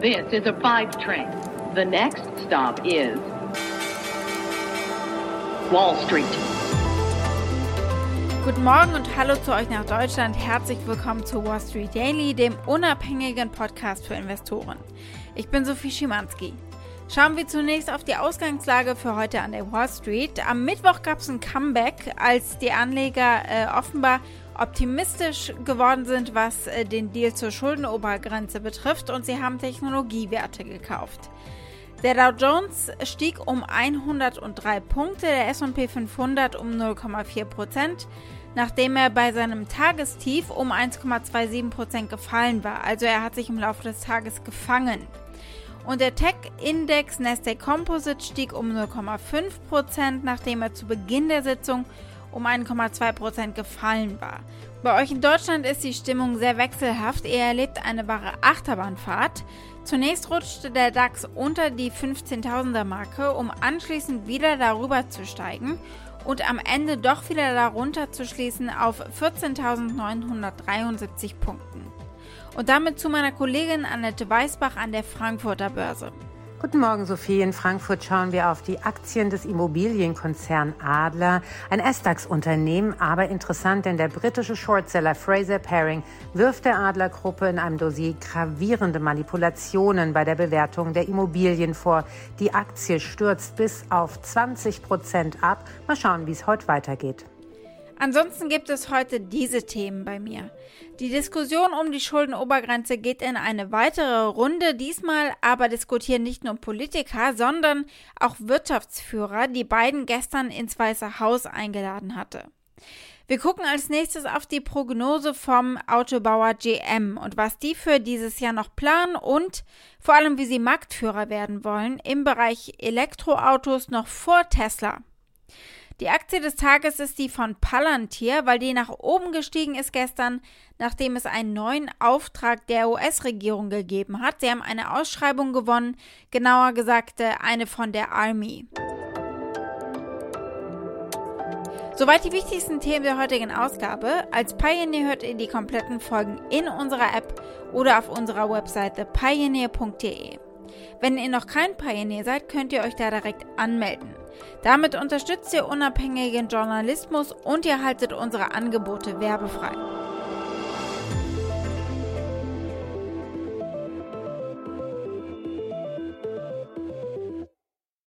This is a five train. The next stop is Wall Street. Guten Morgen und hallo zu euch nach Deutschland. Herzlich willkommen zu Wall Street Daily, dem unabhängigen Podcast für Investoren. Ich bin Sophie Schimanski. Schauen wir zunächst auf die Ausgangslage für heute an der Wall Street. Am Mittwoch gab es ein Comeback, als die Anleger äh, offenbar optimistisch geworden sind, was äh, den Deal zur Schuldenobergrenze betrifft und sie haben Technologiewerte gekauft. Der Dow Jones stieg um 103 Punkte, der SP 500 um 0,4 Prozent, nachdem er bei seinem Tagestief um 1,27 Prozent gefallen war. Also er hat sich im Laufe des Tages gefangen. Und der Tech-Index Nasdaq Composite stieg um 0,5 Prozent, nachdem er zu Beginn der Sitzung um 1,2% gefallen war. Bei euch in Deutschland ist die Stimmung sehr wechselhaft. Ihr erlebt eine wahre Achterbahnfahrt. Zunächst rutschte der DAX unter die 15.000er Marke, um anschließend wieder darüber zu steigen und am Ende doch wieder darunter zu schließen auf 14.973 Punkten. Und damit zu meiner Kollegin Annette Weißbach an der Frankfurter Börse. Guten Morgen, Sophie. In Frankfurt schauen wir auf die Aktien des Immobilienkonzern Adler, ein S-DAX-Unternehmen, aber interessant, denn der britische Shortseller Fraser Paring wirft der Adler-Gruppe in einem Dossier gravierende Manipulationen bei der Bewertung der Immobilien vor. Die Aktie stürzt bis auf 20 Prozent ab. Mal schauen, wie es heute weitergeht. Ansonsten gibt es heute diese Themen bei mir. Die Diskussion um die Schuldenobergrenze geht in eine weitere Runde. Diesmal aber diskutieren nicht nur Politiker, sondern auch Wirtschaftsführer, die beiden gestern ins Weiße Haus eingeladen hatte. Wir gucken als nächstes auf die Prognose vom Autobauer GM und was die für dieses Jahr noch planen und vor allem, wie sie Marktführer werden wollen im Bereich Elektroautos noch vor Tesla. Die Aktie des Tages ist die von Palantir, weil die nach oben gestiegen ist gestern, nachdem es einen neuen Auftrag der US-Regierung gegeben hat. Sie haben eine Ausschreibung gewonnen, genauer gesagt äh, eine von der Army. Soweit die wichtigsten Themen der heutigen Ausgabe. Als Pioneer hört ihr die kompletten Folgen in unserer App oder auf unserer Webseite pioneer.de. Wenn ihr noch kein Pioneer seid, könnt ihr euch da direkt anmelden. Damit unterstützt ihr unabhängigen Journalismus und ihr haltet unsere Angebote werbefrei.